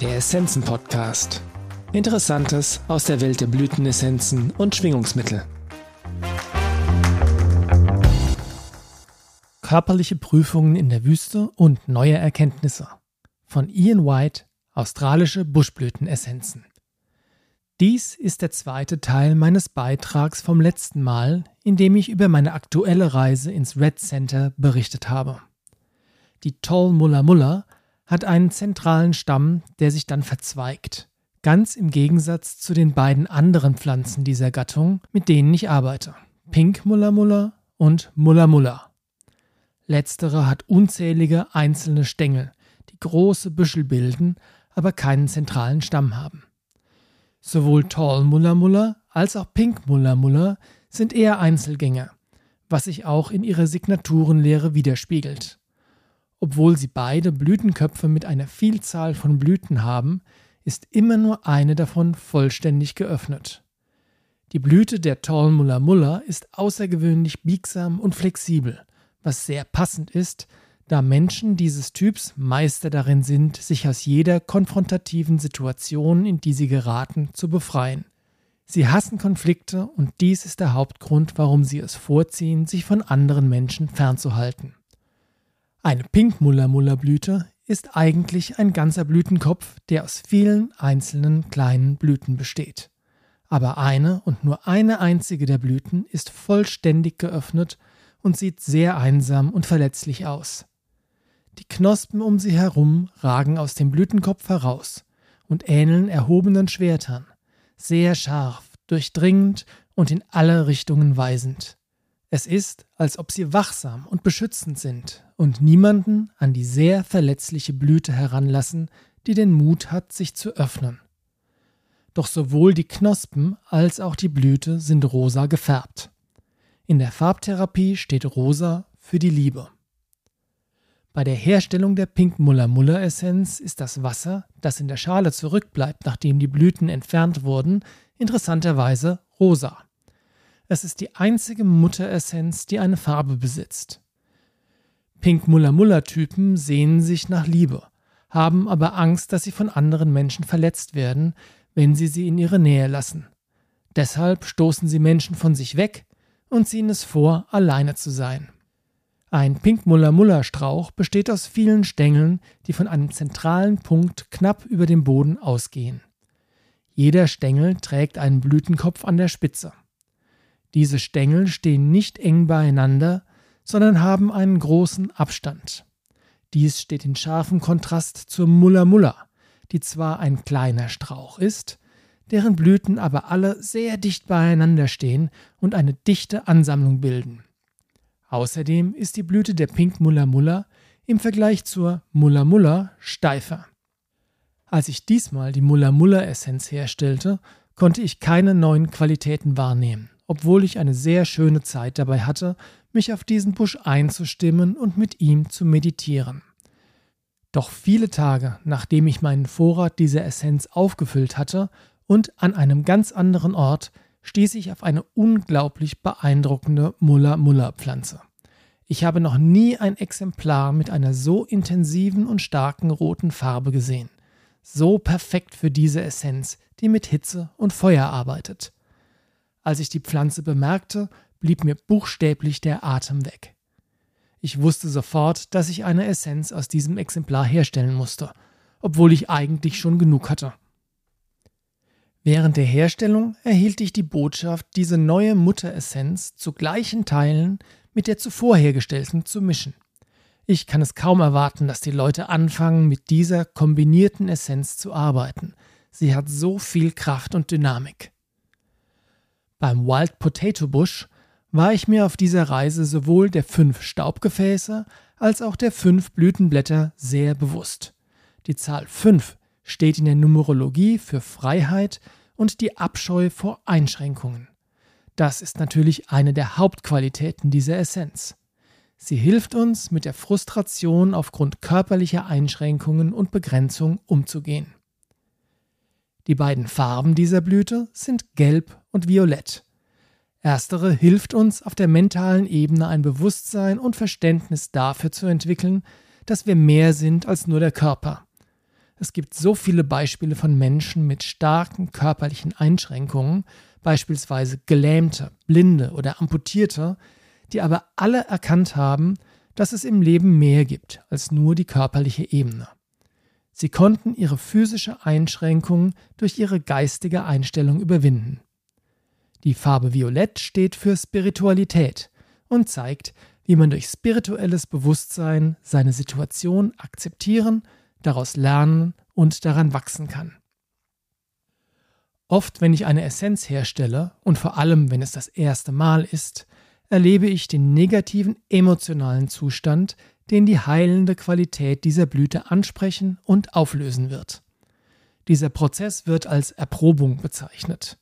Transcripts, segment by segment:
Der Essenzen-Podcast. Interessantes aus der Welt der Blütenessenzen und Schwingungsmittel. Körperliche Prüfungen in der Wüste und neue Erkenntnisse. Von Ian White, australische Buschblütenessenzen. Dies ist der zweite Teil meines Beitrags vom letzten Mal, in dem ich über meine aktuelle Reise ins Red Center berichtet habe. Die Tall Mulla Mulla hat einen zentralen Stamm, der sich dann verzweigt. Ganz im Gegensatz zu den beiden anderen Pflanzen dieser Gattung, mit denen ich arbeite. Pink Mulla Mulla und Mulla Mulla. Letztere hat unzählige einzelne Stängel, die große Büschel bilden, aber keinen zentralen Stamm haben. Sowohl Tall Mulla Mulla als auch Pink Mulla Mulla sind eher Einzelgänger, was sich auch in ihrer Signaturenlehre widerspiegelt. Obwohl sie beide Blütenköpfe mit einer Vielzahl von Blüten haben, ist immer nur eine davon vollständig geöffnet. Die Blüte der Tall Mulla Mulla ist außergewöhnlich biegsam und flexibel, was sehr passend ist, da Menschen dieses Typs Meister darin sind, sich aus jeder konfrontativen Situation, in die sie geraten, zu befreien. Sie hassen Konflikte und dies ist der Hauptgrund, warum sie es vorziehen, sich von anderen Menschen fernzuhalten. Eine Pink-Muller-Muller-Blüte ist eigentlich ein ganzer Blütenkopf, der aus vielen einzelnen kleinen Blüten besteht. Aber eine und nur eine einzige der Blüten ist vollständig geöffnet und sieht sehr einsam und verletzlich aus. Die Knospen um sie herum ragen aus dem Blütenkopf heraus und ähneln erhobenen Schwertern, sehr scharf, durchdringend und in alle Richtungen weisend. Es ist, als ob sie wachsam und beschützend sind und niemanden an die sehr verletzliche Blüte heranlassen, die den Mut hat, sich zu öffnen. Doch sowohl die Knospen als auch die Blüte sind rosa gefärbt. In der Farbtherapie steht rosa für die Liebe. Bei der Herstellung der Pink Muller Muller Essenz ist das Wasser, das in der Schale zurückbleibt, nachdem die Blüten entfernt wurden, interessanterweise rosa. Es ist die einzige Mutteressenz, die eine Farbe besitzt. Pink Muller Muller Typen sehnen sich nach Liebe, haben aber Angst, dass sie von anderen Menschen verletzt werden, wenn sie sie in ihre Nähe lassen. Deshalb stoßen sie Menschen von sich weg und ziehen es vor, alleine zu sein. Ein Pink Muller Muller Strauch besteht aus vielen Stängeln, die von einem zentralen Punkt knapp über dem Boden ausgehen. Jeder Stängel trägt einen Blütenkopf an der Spitze. Diese Stängel stehen nicht eng beieinander, sondern haben einen großen Abstand. Dies steht in scharfem Kontrast zur Mulla Mulla, die zwar ein kleiner Strauch ist, deren Blüten aber alle sehr dicht beieinander stehen und eine dichte Ansammlung bilden. Außerdem ist die Blüte der Pink Mulla Mulla im Vergleich zur Mulla Mulla steifer. Als ich diesmal die Mulla Mulla Essenz herstellte, konnte ich keine neuen Qualitäten wahrnehmen obwohl ich eine sehr schöne Zeit dabei hatte, mich auf diesen Busch einzustimmen und mit ihm zu meditieren. Doch viele Tage, nachdem ich meinen Vorrat dieser Essenz aufgefüllt hatte und an einem ganz anderen Ort, stieß ich auf eine unglaublich beeindruckende Mulla-Mulla-Pflanze. Ich habe noch nie ein Exemplar mit einer so intensiven und starken roten Farbe gesehen. So perfekt für diese Essenz, die mit Hitze und Feuer arbeitet. Als ich die Pflanze bemerkte, blieb mir buchstäblich der Atem weg. Ich wusste sofort, dass ich eine Essenz aus diesem Exemplar herstellen musste, obwohl ich eigentlich schon genug hatte. Während der Herstellung erhielt ich die Botschaft, diese neue Mutteressenz zu gleichen Teilen mit der zuvor hergestellten zu mischen. Ich kann es kaum erwarten, dass die Leute anfangen, mit dieser kombinierten Essenz zu arbeiten. Sie hat so viel Kraft und Dynamik. Beim Wild Potato Bush war ich mir auf dieser Reise sowohl der fünf Staubgefäße als auch der fünf Blütenblätter sehr bewusst. Die Zahl fünf steht in der Numerologie für Freiheit und die Abscheu vor Einschränkungen. Das ist natürlich eine der Hauptqualitäten dieser Essenz. Sie hilft uns, mit der Frustration aufgrund körperlicher Einschränkungen und Begrenzung umzugehen. Die beiden Farben dieser Blüte sind gelb und violett. Erstere hilft uns auf der mentalen Ebene ein Bewusstsein und Verständnis dafür zu entwickeln, dass wir mehr sind als nur der Körper. Es gibt so viele Beispiele von Menschen mit starken körperlichen Einschränkungen, beispielsweise Gelähmte, Blinde oder Amputierte, die aber alle erkannt haben, dass es im Leben mehr gibt als nur die körperliche Ebene. Sie konnten ihre physische Einschränkung durch ihre geistige Einstellung überwinden. Die Farbe Violett steht für Spiritualität und zeigt, wie man durch spirituelles Bewusstsein seine Situation akzeptieren, daraus lernen und daran wachsen kann. Oft, wenn ich eine Essenz herstelle, und vor allem, wenn es das erste Mal ist, erlebe ich den negativen emotionalen Zustand, den die heilende Qualität dieser Blüte ansprechen und auflösen wird. Dieser Prozess wird als Erprobung bezeichnet.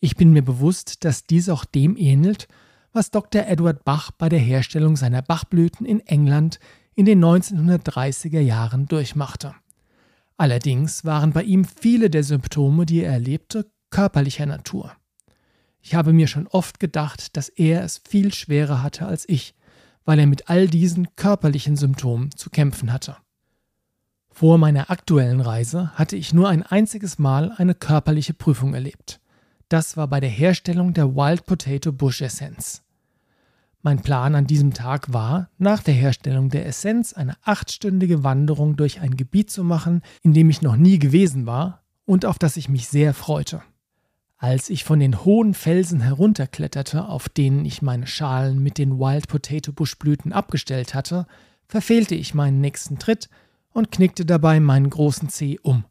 Ich bin mir bewusst, dass dies auch dem ähnelt, was Dr. Edward Bach bei der Herstellung seiner Bachblüten in England in den 1930er Jahren durchmachte. Allerdings waren bei ihm viele der Symptome, die er erlebte, körperlicher Natur. Ich habe mir schon oft gedacht, dass er es viel schwerer hatte als ich, weil er mit all diesen körperlichen Symptomen zu kämpfen hatte. Vor meiner aktuellen Reise hatte ich nur ein einziges Mal eine körperliche Prüfung erlebt. Das war bei der Herstellung der Wild Potato Bush Essenz. Mein Plan an diesem Tag war, nach der Herstellung der Essenz eine achtstündige Wanderung durch ein Gebiet zu machen, in dem ich noch nie gewesen war und auf das ich mich sehr freute. Als ich von den hohen Felsen herunterkletterte, auf denen ich meine Schalen mit den Wild Potato Buschblüten abgestellt hatte, verfehlte ich meinen nächsten Tritt und knickte dabei meinen großen Zeh um.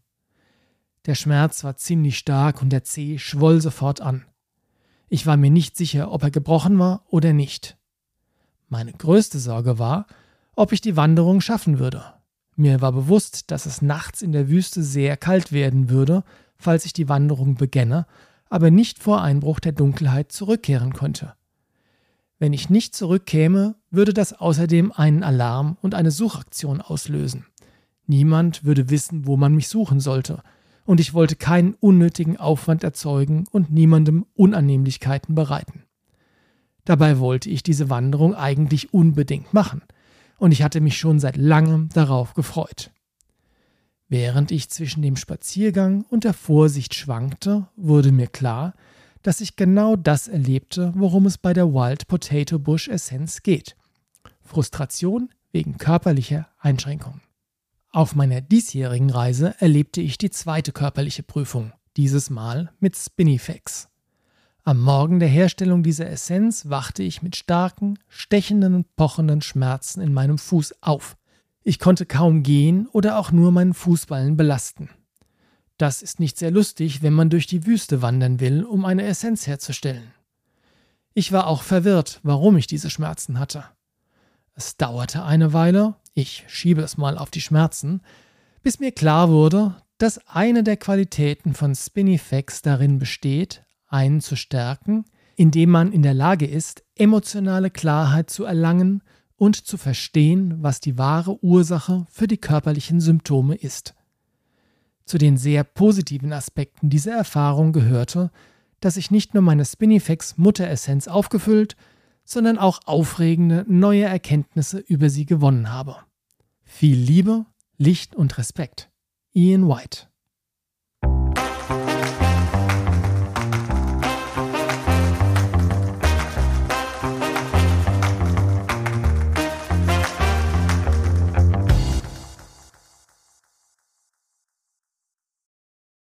Der Schmerz war ziemlich stark und der Zeh schwoll sofort an. Ich war mir nicht sicher, ob er gebrochen war oder nicht. Meine größte Sorge war, ob ich die Wanderung schaffen würde. Mir war bewusst, dass es nachts in der Wüste sehr kalt werden würde, falls ich die Wanderung begänne, aber nicht vor Einbruch der Dunkelheit zurückkehren konnte. Wenn ich nicht zurückkäme, würde das außerdem einen Alarm und eine Suchaktion auslösen. Niemand würde wissen, wo man mich suchen sollte, und ich wollte keinen unnötigen Aufwand erzeugen und niemandem Unannehmlichkeiten bereiten. Dabei wollte ich diese Wanderung eigentlich unbedingt machen, und ich hatte mich schon seit langem darauf gefreut. Während ich zwischen dem Spaziergang und der Vorsicht schwankte, wurde mir klar, dass ich genau das erlebte, worum es bei der Wild Potato Bush Essenz geht. Frustration wegen körperlicher Einschränkungen. Auf meiner diesjährigen Reise erlebte ich die zweite körperliche Prüfung, dieses Mal mit Spinifex. Am Morgen der Herstellung dieser Essenz wachte ich mit starken, stechenden und pochenden Schmerzen in meinem Fuß auf. Ich konnte kaum gehen oder auch nur meinen Fußballen belasten. Das ist nicht sehr lustig, wenn man durch die Wüste wandern will, um eine Essenz herzustellen. Ich war auch verwirrt, warum ich diese Schmerzen hatte. Es dauerte eine Weile, ich schiebe es mal auf die Schmerzen, bis mir klar wurde, dass eine der Qualitäten von Spinifex darin besteht, einen zu stärken, indem man in der Lage ist, emotionale Klarheit zu erlangen und zu verstehen, was die wahre Ursache für die körperlichen Symptome ist. Zu den sehr positiven Aspekten dieser Erfahrung gehörte, dass ich nicht nur meine Spinifex Mutteressenz aufgefüllt, sondern auch aufregende neue Erkenntnisse über sie gewonnen habe. Viel Liebe, Licht und Respekt. Ian White